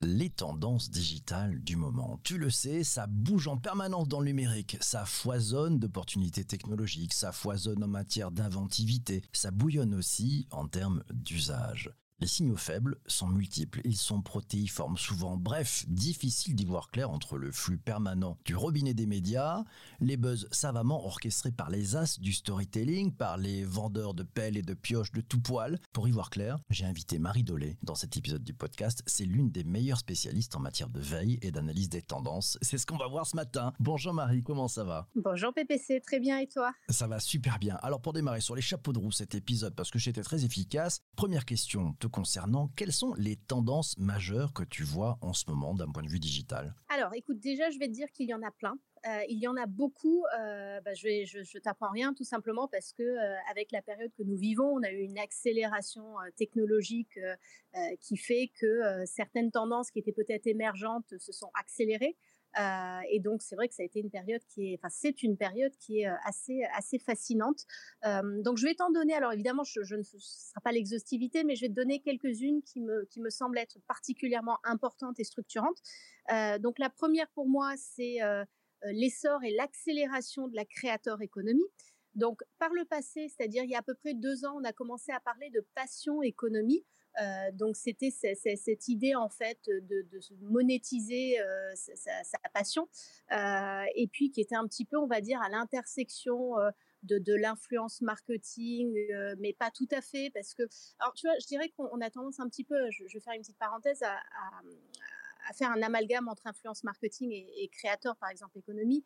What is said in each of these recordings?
les tendances digitales du moment. Tu le sais, ça bouge en permanence dans le numérique, ça foisonne d'opportunités technologiques, ça foisonne en matière d'inventivité, ça bouillonne aussi en termes d'usage. Les signaux faibles sont multiples, ils sont protéiformes souvent, bref, difficile d'y voir clair entre le flux permanent du robinet des médias, les buzz savamment orchestrés par les as du storytelling, par les vendeurs de pelles et de pioches de tout poil. Pour y voir clair, j'ai invité Marie Dolé dans cet épisode du podcast, c'est l'une des meilleures spécialistes en matière de veille et d'analyse des tendances. C'est ce qu'on va voir ce matin. Bonjour Marie, comment ça va? Bonjour PPC, très bien et toi? Ça va super bien. Alors pour démarrer sur les chapeaux de roue cet épisode, parce que j'étais très efficace, première question, concernant, quelles sont les tendances majeures que tu vois en ce moment d'un point de vue digital? Alors, écoute, déjà, je vais te dire qu'il y en a plein. Euh, il y en a beaucoup. Euh, bah, je je t'apprends rien tout simplement parce que euh, avec la période que nous vivons, on a eu une accélération technologique qui fait que certaines tendances qui étaient peut-être émergentes se sont accélérées. Euh, et donc c'est vrai que ça a été une période qui est, enfin c'est une période qui est euh, assez assez fascinante. Euh, donc je vais t'en donner. Alors évidemment, je, ne ce sera pas l'exhaustivité, mais je vais te donner quelques-unes qui me qui me semblent être particulièrement importantes et structurantes. Donc la première pour moi, c'est l'essor et l'accélération de la créateur économie. Donc, par le passé, c'est-à-dire il y a à peu près deux ans, on a commencé à parler de passion économie. Euh, donc, c'était cette idée en fait de, de monétiser euh, sa, passion, euh, et puis qui était un petit peu, on va dire, à l'intersection de, l'influence marketing, mais pas tout à fait, parce que, alors tu vois, je dirais qu'on a tendance un petit peu, je, vais faire une petite parenthèse, à, faire un amalgame entre influence marketing et, créateur, par exemple, économie.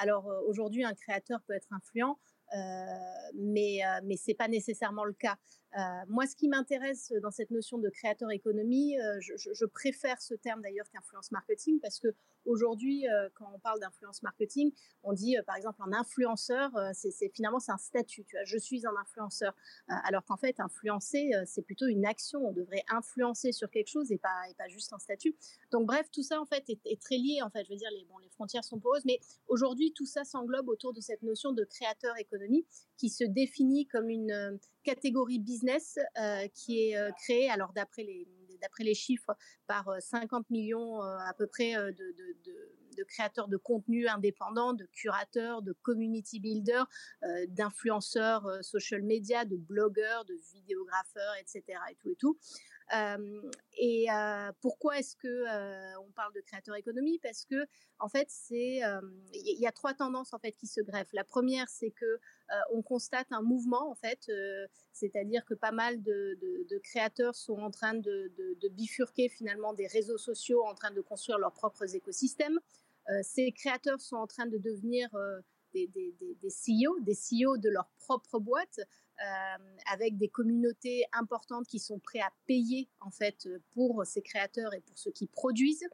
Alors aujourd'hui, un créateur peut être influent, mais euh, mais c'est pas nécessairement le cas. Euh, moi, ce qui m'intéresse dans cette notion de créateur économie, euh, je, préfère ce terme d'ailleurs qu'influence marketing parce que aujourd'hui, euh, quand on parle d'influence marketing, on dit par exemple un influenceur, c'est finalement c'est un statut. Tu vois, je suis un influenceur, alors qu'en fait, influencer, c'est plutôt une action. On devrait influencer sur quelque chose et pas et pas juste un statut. Donc bref, tout ça en fait est, est très lié. En fait, je veux dire, les bon, les frontières sont poreuses, mais aujourd'hui, tout ça s'englobe autour de cette notion de créateur économie qui se définit comme une catégorie business euh, qui est euh, créée, alors d'après les, d'après les chiffres, par 50 euh, millions à peu près de, de, créateurs de contenu indépendants, de curateurs, de community builders, d'influenceurs social media, de blogueurs, de vidéographeurs, etc. et tout. Et pourquoi est-ce que on parle de créateur économie? Parce que en fait, c'est il y a trois tendances en fait qui se greffent. La première, c'est que on constate un mouvement en fait, c'est-à-dire que pas mal de, créateurs sont en train de, bifurquer finalement des réseaux sociaux, en train de construire leurs propres écosystèmes. ces créateurs sont en train de devenir des, des, des, des CEO, des CEO de leur propre boîte, avec des communautés importantes qui sont prêts à payer en fait pour ces créateurs et pour ceux qui produisent.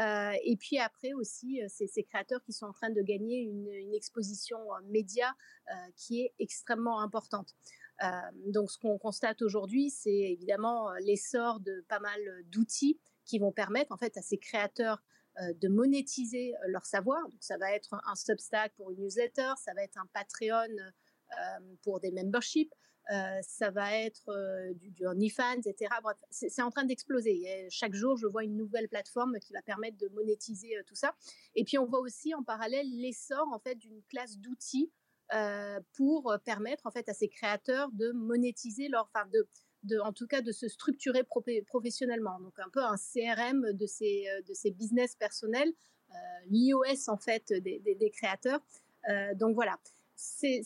Euh, et puis après aussi, euh, ces créateurs qui sont en train de gagner une, exposition euh, média euh, qui est extrêmement importante. Euh, donc ce qu'on constate aujourd'hui, c'est évidemment l'essor de pas mal d'outils qui vont permettre en fait à ces créateurs euh, de monétiser leur savoir. Donc ça va être un Substack pour une newsletter, ça va être un Patreon euh, pour des memberships, euh, ça va être euh, du, du OnlyFans, etc. Bref, c'est en train d'exploser. Chaque jour, je vois une nouvelle plateforme qui va permettre de monétiser tout ça. Et puis on voit aussi en parallèle l'essor en fait d'une classe d'outils euh, pour permettre en fait à ces créateurs de monétiser leur, enfin de en tout cas, de se structurer pro professionnellement. Donc, un peu un CRM de ces, euh, de ces business personnels, euh, l'iOS, en fait, des, créateurs. Euh, donc, voilà. C'est,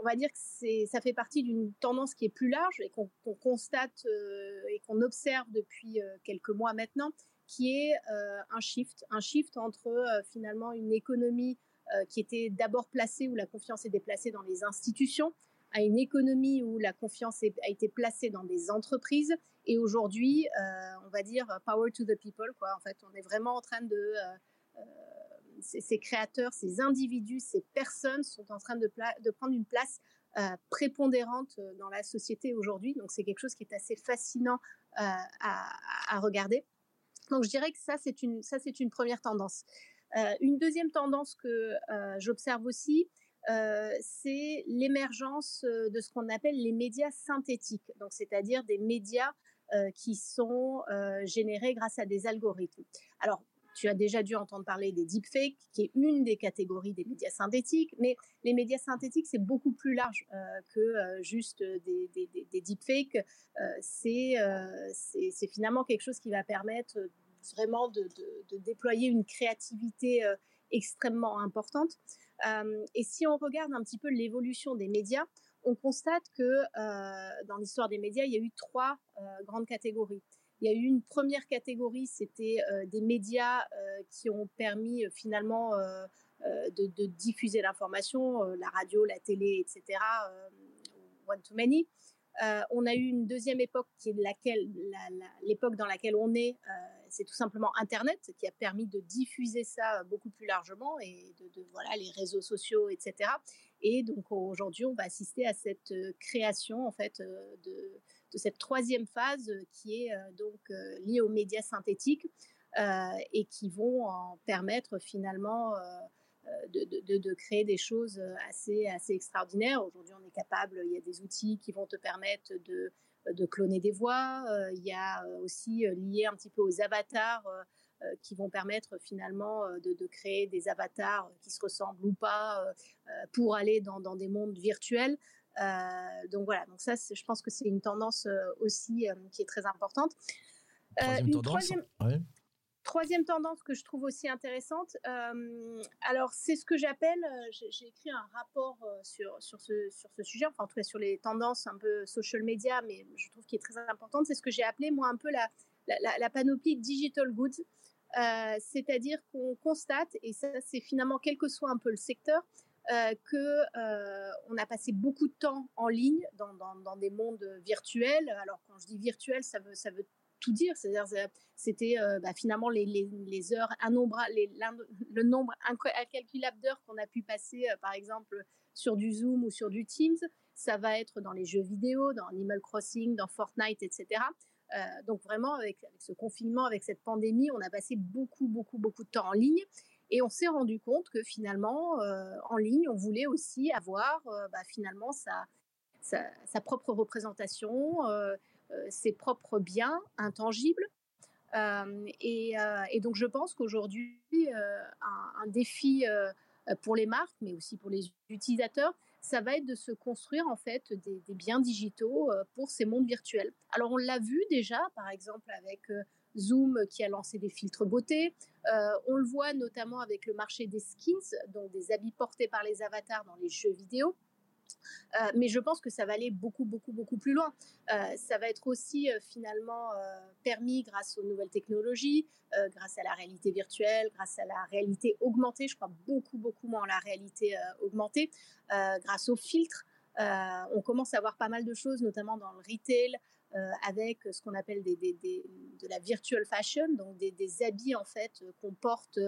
on va dire que ça fait partie d'une tendance qui est plus large et qu'on, constate euh, et qu'on observe depuis euh, quelques mois maintenant, qui est euh, un shift, un shift entre finalement une économie qui était d'abord placée où la confiance est déplacée dans les institutions, à une économie où la confiance a été placée dans des entreprises et aujourd'hui, on va dire power to the people. Quoi. En fait, on est vraiment en train de ces, créateurs, ces individus, ces personnes sont en train de, prendre une place euh, prépondérante dans la société aujourd'hui. Donc c'est quelque chose qui est assez fascinant euh, à, regarder. Donc je dirais que ça c'est une première tendance. Euh, une deuxième tendance que j'observe aussi, euh, c'est l'émergence euh, de ce qu'on appelle les médias synthétiques, donc c'est-à-dire des médias qui sont générés grâce à des algorithmes. Alors, tu as déjà dû entendre parler des deepfakes, qui est une des catégories des médias synthétiques, mais les médias synthétiques, c'est beaucoup plus large que juste des, deepfakes. c'est finalement quelque chose qui va permettre vraiment de, déployer une créativité extrêmement importante. et si on regarde un petit peu l'évolution des médias, on constate que dans l'histoire des médias, il y a eu trois grandes catégories. Il y a eu une première catégorie, c'était des médias qui ont permis finalement de, diffuser l'information, la radio, la télé, etc. one to many. on a eu une deuxième époque qui est l'époque dans laquelle on est, c'est tout simplement Internet qui a permis de diffuser ça beaucoup plus largement et de, voilà les réseaux sociaux, etc. Et donc aujourd'hui, on va assister à cette création en fait de, cette troisième phase qui est donc liée aux médias synthétiques et qui vont en permettre finalement de, créer des choses assez, assez extraordinaires. Aujourd'hui, on est capable, il y a des outils qui vont te permettre de, de cloner des voix. Euh, il y a euh, aussi euh, lié un petit peu aux avatars qui vont permettre finalement de, créer des avatars qui se ressemblent ou pas pour aller dans, des mondes virtuels. donc voilà, donc ça, je pense que c'est une tendance aussi qui est très importante. une troisième, Troisième tendance que je trouve aussi intéressante, euh, alors c'est ce que j'appelle, euh, j'ai écrit un rapport euh, sur, sur, ce, sur ce sujet, enfin en tout cas sur les tendances un peu social media, mais je trouve qu'il est très importante, c'est ce que j'ai appelé moi un peu la, la, panoplie digital goods, c'est-à-dire qu'on constate, et ça c'est finalement quel que soit un peu le secteur, que on a passé beaucoup de temps en ligne dans, des mondes virtuels. Alors quand je dis virtuel, ça veut, tout dire. C'est-à-dire, c'était euh, bah, finalement les, les, heures, un nombre, le nombre incalculable d'heures qu'on a pu passer, euh, par exemple, sur du Zoom ou sur du Teams. Ça va être dans les jeux vidéo, dans Animal Crossing, dans Fortnite, etc. Euh, donc vraiment, avec, ce confinement, avec cette pandémie, on a passé beaucoup, beaucoup, beaucoup de temps en ligne. Et on s'est rendu compte que finalement, en ligne, on voulait aussi avoir bah, finalement sa, sa, propre représentation, euh, ses propres biens intangibles. Euh, et, euh, donc je pense qu'aujourd'hui, un, défi pour les marques, mais aussi pour les utilisateurs, ça va être de se construire en fait des, des biens digitaux pour ces mondes virtuels. Alors on l'a vu déjà, par exemple avec Zoom qui a lancé des filtres beauté. on le voit notamment avec le marché des skins, donc des habits portés par les avatars dans les jeux vidéo. Euh, mais je pense que ça va aller beaucoup, beaucoup, beaucoup plus loin. Euh, ça va être aussi euh, finalement permis grâce aux nouvelles technologies, grâce à la réalité virtuelle, grâce à la réalité augmentée. Je crois beaucoup, beaucoup moins la réalité augmentée, grâce aux filtres. on commence à voir pas mal de choses, notamment dans le retail, avec ce qu'on appelle de la virtual fashion, donc des, habits en fait qu'on porte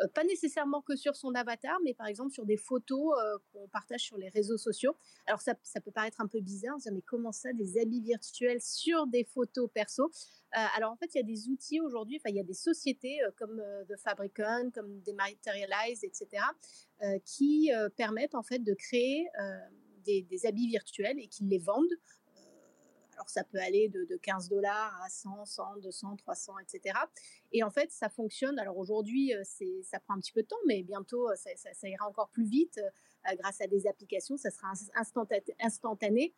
euh, pas nécessairement que sur son avatar, mais par exemple sur des photos euh, qu'on partage sur les réseaux sociaux. Alors ça, peut paraître un peu bizarre, mais comment ça, des habits virtuels sur des photos perso? Euh, Alors en fait, il y a des outils aujourd'hui, enfin il y a des sociétés comme The Fabricon, comme Dematerialize, etc., qui permettent en fait de créer des, des, habits virtuels et qui les vendent alors ça peut aller de, 15 dollars à 100, 100, 200, 300, etc. Et en fait, ça fonctionne. Alors aujourd'hui, euh, ça prend un petit peu de temps, mais bientôt, euh, ça, ira encore plus vite euh, grâce à des applications. Ça sera instantané,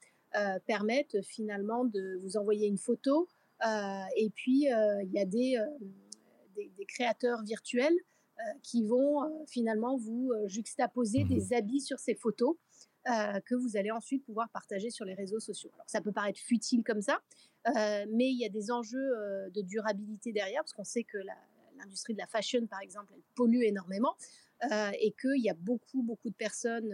permettre finalement de vous envoyer une photo. et puis, il y a des, des, créateurs virtuels qui vont finalement vous juxtaposer mmh des habits sur ces photos. Euh, que vous allez ensuite pouvoir partager sur les réseaux sociaux. Alors ça peut paraître futile comme ça, euh, mais il y a des enjeux euh, de durabilité derrière, parce qu'on sait que l'industrie de la fashion, par exemple, elle pollue énormément, et qu'il y a beaucoup, beaucoup de personnes,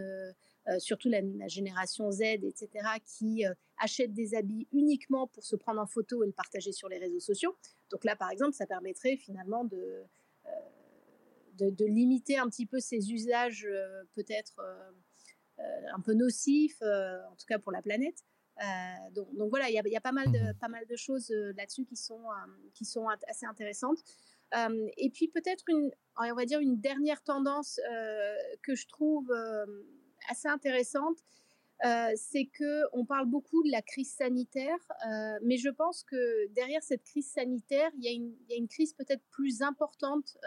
surtout la, génération Z, etc., qui achètent des habits uniquement pour se prendre en photo et le partager sur les réseaux sociaux. Donc là, par exemple, ça permettrait finalement de, de, limiter un petit peu ces usages peut-être un peu nocif, euh, en tout cas pour la planète. Euh, donc, donc, voilà, il y a, pas, mal de, mhm. pas mal de choses là-dessus qui sont, qui sont assez intéressantes. et puis peut-être une, on va dire une dernière tendance que je trouve assez intéressante, c'est que on parle beaucoup de la crise sanitaire, mais je pense que derrière cette crise sanitaire, il y a une, il y a une crise peut-être plus importante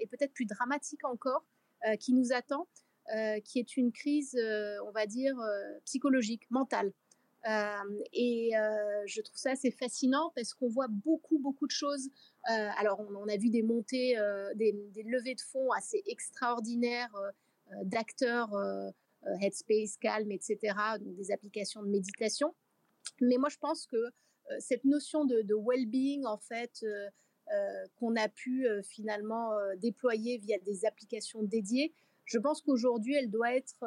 et peut-être plus dramatique encore qui nous attend, qui est une crise, on va dire, psychologique, mentale. et je trouve ça assez fascinant parce qu'on voit beaucoup, beaucoup de choses. alors, on, a vu des montées, des, levées de fonds assez extraordinaires d'acteurs euh, Headspace, Calm, etc., des applications de méditation. Mais moi, je pense que euh, cette notion de, well-being, en fait, euh, qu'on a pu finalement déployer via des applications dédiées, je pense qu'aujourd'hui, elle doit être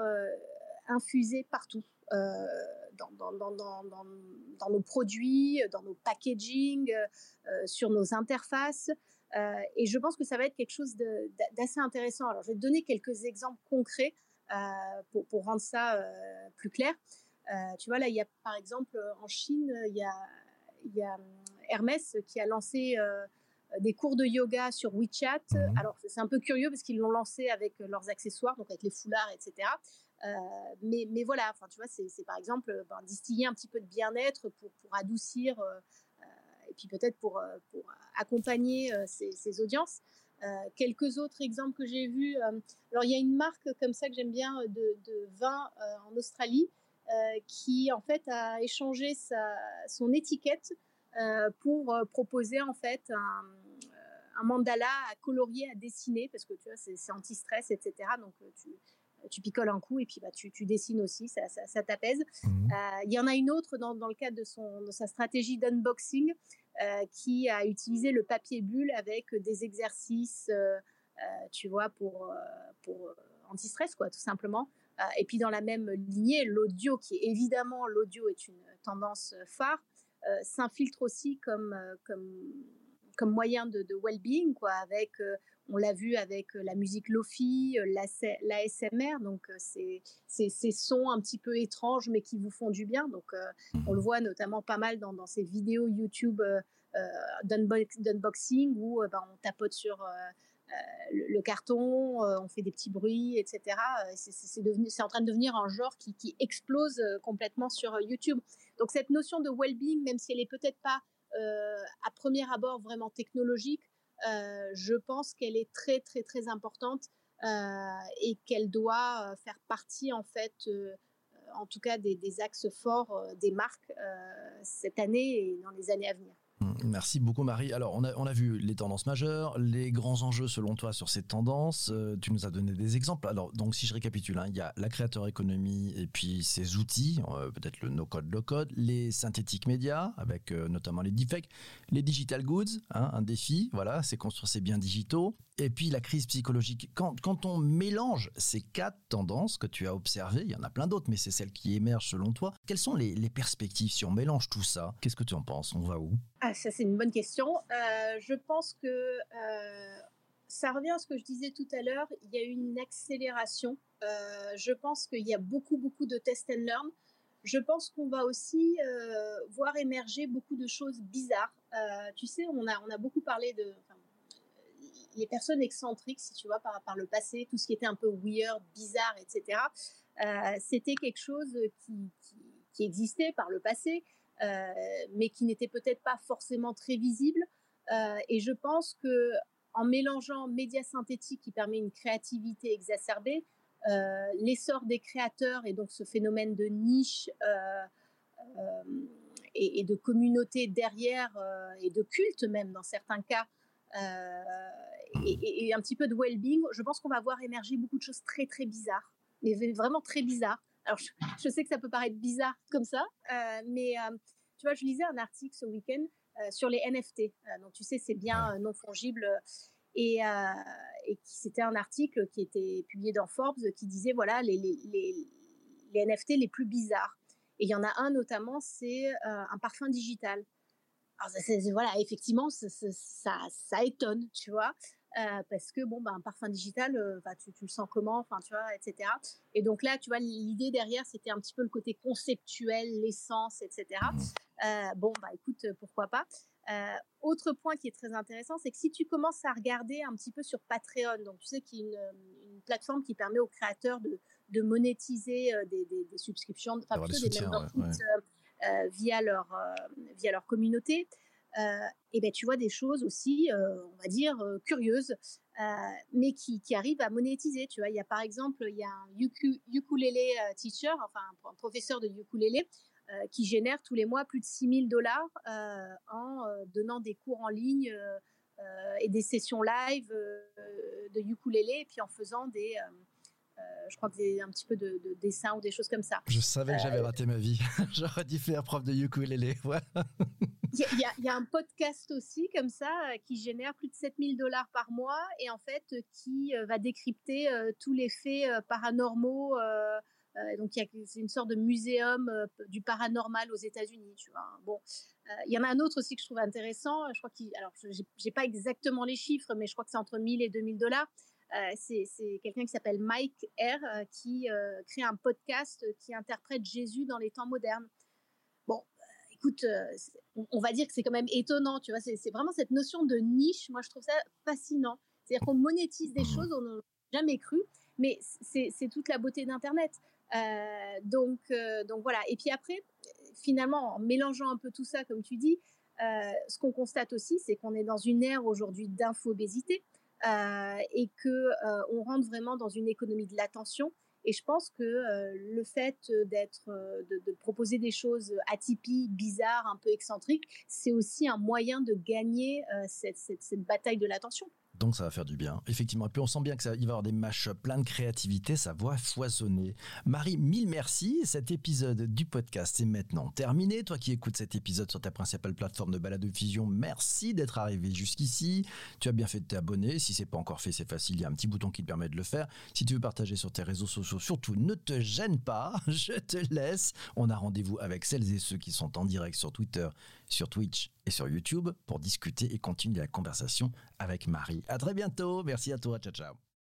infusée partout. Dans, dans, nos produits, dans nos packaging, sur nos interfaces. et je pense que ça va être quelque chose d'assez intéressant. Alors, je vais te donner quelques exemples concrets euh, pour, rendre ça euh, plus clair. Euh, tu vois, là, il y a par exemple en Chine, il y a Hermès qui a lancé des cours de yoga sur WeChat. Mhm. Alors, c'est un peu curieux parce qu'ils l'ont lancé avec leurs accessoires, donc avec les foulards, etc. mais, mais, voilà, enfin, tu vois, c'est par exemple ben, distiller un petit peu de bien-être pour, pour, adoucir et puis peut-être pour, pour accompagner ces, ces, audiences. Euh, quelques autres exemples que j'ai vus. Euh, alors, il y a une marque comme ça que j'aime bien de, vin euh, en Australie qui, en fait, a échangé sa, son étiquette pour proposer, en fait, un, mandala à colorier, à dessiner, parce que tu vois, c'est anti-stress, etc. Donc, tu, tu picoles un coup et puis bah, tu, tu dessines aussi, ça, ça, t'apaise. Mmh. Il y en a une autre dans, dans le cadre de, son, de sa stratégie d'unboxing euh, qui a utilisé le papier bulle avec des exercices, euh, euh, tu vois, pour, pour anti-stress, quoi, tout simplement. et puis dans la même lignée, l'audio, qui est évidemment, l'audio est une tendance phare, s'infiltre aussi comme, comme, comme moyen de, well-being, quoi, avec on l'a vu avec euh, la musique lofi, euh, l'ASMR, donc euh, c'est ces sons un petit peu étranges mais qui vous font du bien. Donc on le voit notamment pas mal dans, ces vidéos YouTube d'unboxing où ben, on tapote sur le, carton, on fait des petits bruits, etc. C'est en train de devenir un genre qui, explose complètement sur YouTube. Donc cette notion de well-being, même si elle est peut-être pas à premier abord vraiment technologique, euh, je pense qu'elle est très très très importante euh, et qu'elle doit euh, faire partie en fait en tout cas des axes forts des marques cette année et dans les années à venir. Mmh, merci beaucoup Marie. Alors on a, on a vu les tendances majeures, les grands enjeux selon toi sur ces tendances. Euh, tu nous as donné des exemples. Alors donc si je récapitule, hein, il y a la créateur économie et puis ses outils, euh, peut-être le no-code, low-code, les synthétiques médias avec euh, notamment les deepfakes, les digital goods, hein, un défi, voilà, c'est construire ces biens digitaux. Et puis la crise psychologique. Quand, on mélange ces quatre tendances que tu as observées, il y en a plein d'autres, mais c'est celles qui émergent selon toi. Quelles sont les, les perspectives si on mélange tout ça? Qu'est-ce que tu en penses? On va où? Ah, ça c'est une bonne question. Euh, je pense que euh, ça revient à ce que je disais tout à l'heure. Il y a une accélération. Euh, je pense qu'il y a beaucoup beaucoup de test and learn. Je pense qu'on va aussi voir émerger beaucoup de choses bizarres. tu sais, on a on a beaucoup parlé de les personnes excentriques, si tu vois, par, le passé, tout ce qui était un peu weird, bizarre, etc. C'était quelque chose qui, existait par le passé euh, mais qui n'était peut-être pas forcément très visible. Euh, et je pense que en mélangeant médias synthétiques qui permet une créativité exacerbée, euh, l'essor des créateurs et donc ce phénomène de niche et, de communauté derrière et de culte même dans certains cas et, et, un petit peu de well-being, je pense qu'on va voir émerger beaucoup de choses très très bizarres, mais vraiment très bizarres. Alors, je, sais que ça peut paraître bizarre comme ça, euh, mais euh, tu vois, je lisais un article ce week-end euh, sur les NFT. donc, tu sais, c'est bien non fongible. Et, et c'était un article qui était publié dans Forbes qui disait voilà les, les, les, NFT les plus bizarres. Et il y en a un notamment, c'est un parfum digital. Alors, voilà, effectivement, ça, ça, ça, étonne, tu vois. Euh, parce que bon, un parfum digital, euh, tu, tu, le sens comment, enfin, tu vois, etc. Et donc là, tu vois, l'idée derrière, c'était un petit peu le côté conceptuel, l'essence, etc. Mmh. Euh, bon, bah, écoute, pourquoi pas. autre point qui est très intéressant, c'est que si tu commences à regarder un petit peu sur Patreon, donc tu sais qu'il y a une, une plateforme qui permet aux créateurs de, de monétiser des, des, subscriptions, enfin plutôt des, via, leur, via leur communauté. Et ben tu vois des choses aussi, on va dire, curieuses, mais qui, qui, arrivent à monétiser. Tu vois, il y a par exemple, il y a un ukulele teacher, enfin un professeur de ukulele, euh, qui génère tous les mois plus de 6000 dollars euh, en euh, donnant des cours en ligne et des sessions live de ukulélé et puis en faisant des je crois que c'est un petit peu de, de, dessin ou des choses comme ça. Je savais que j'avais raté ma vie. J'aurais dû faire prof de ukulélé. Il y, y, a un podcast aussi comme ça qui génère plus de 7000 dollars par mois et en fait qui va décrypter tous les faits paranormaux euh, donc c'est une sorte de muséum euh, du paranormal aux États-Unis, tu vois. Bon, euh, il y en a un autre aussi que je trouve intéressant. Je crois qu'il, alors j'ai pas exactement les chiffres, mais je crois que c'est entre 1000 et 2000 dollars. C'est quelqu'un qui s'appelle Mike R qui crée un podcast qui interprète Jésus dans les temps modernes. Bon, écoute, on, va dire que c'est quand même étonnant, tu vois. C'est vraiment cette notion de niche. Moi, je trouve ça fascinant. C'est-à-dire qu'on monétise des choses on n'a jamais cru, mais c'est toute la beauté d'Internet. Euh, donc, euh, donc voilà. Et puis après, finalement, en mélangeant un peu tout ça, comme tu dis, euh, ce qu'on constate aussi, c'est qu'on est dans une ère aujourd'hui d'infobésité et que on rentre vraiment dans une économie de l'attention. Et je pense que le fait d'être, de, proposer des choses atypiques, bizarres, un peu excentriques, c'est aussi un moyen de gagner cette, cette bataille de l'attention. Donc ça va faire du bien. Effectivement. Et puis on sent bien que ça, va y avoir des matchs plein de créativité, sa voix foisonner. Marie, mille merci. Cet épisode du podcast est maintenant terminé. Toi qui écoutes cet épisode sur ta principale plateforme de balade de fusion, merci d'être arrivé jusqu'ici. Tu as bien fait de t'abonner. Si c'est pas encore fait, c'est facile. Il y a un petit bouton qui te permet de le faire. Si tu veux partager sur tes réseaux sociaux, surtout ne te gêne pas. Je te laisse. On a rendez-vous avec celles et ceux qui sont en direct sur Twitter, sur Twitch et sur YouTube pour discuter et continuer la conversation avec Marie. À très bientôt. Merci à toi. Ciao, ciao.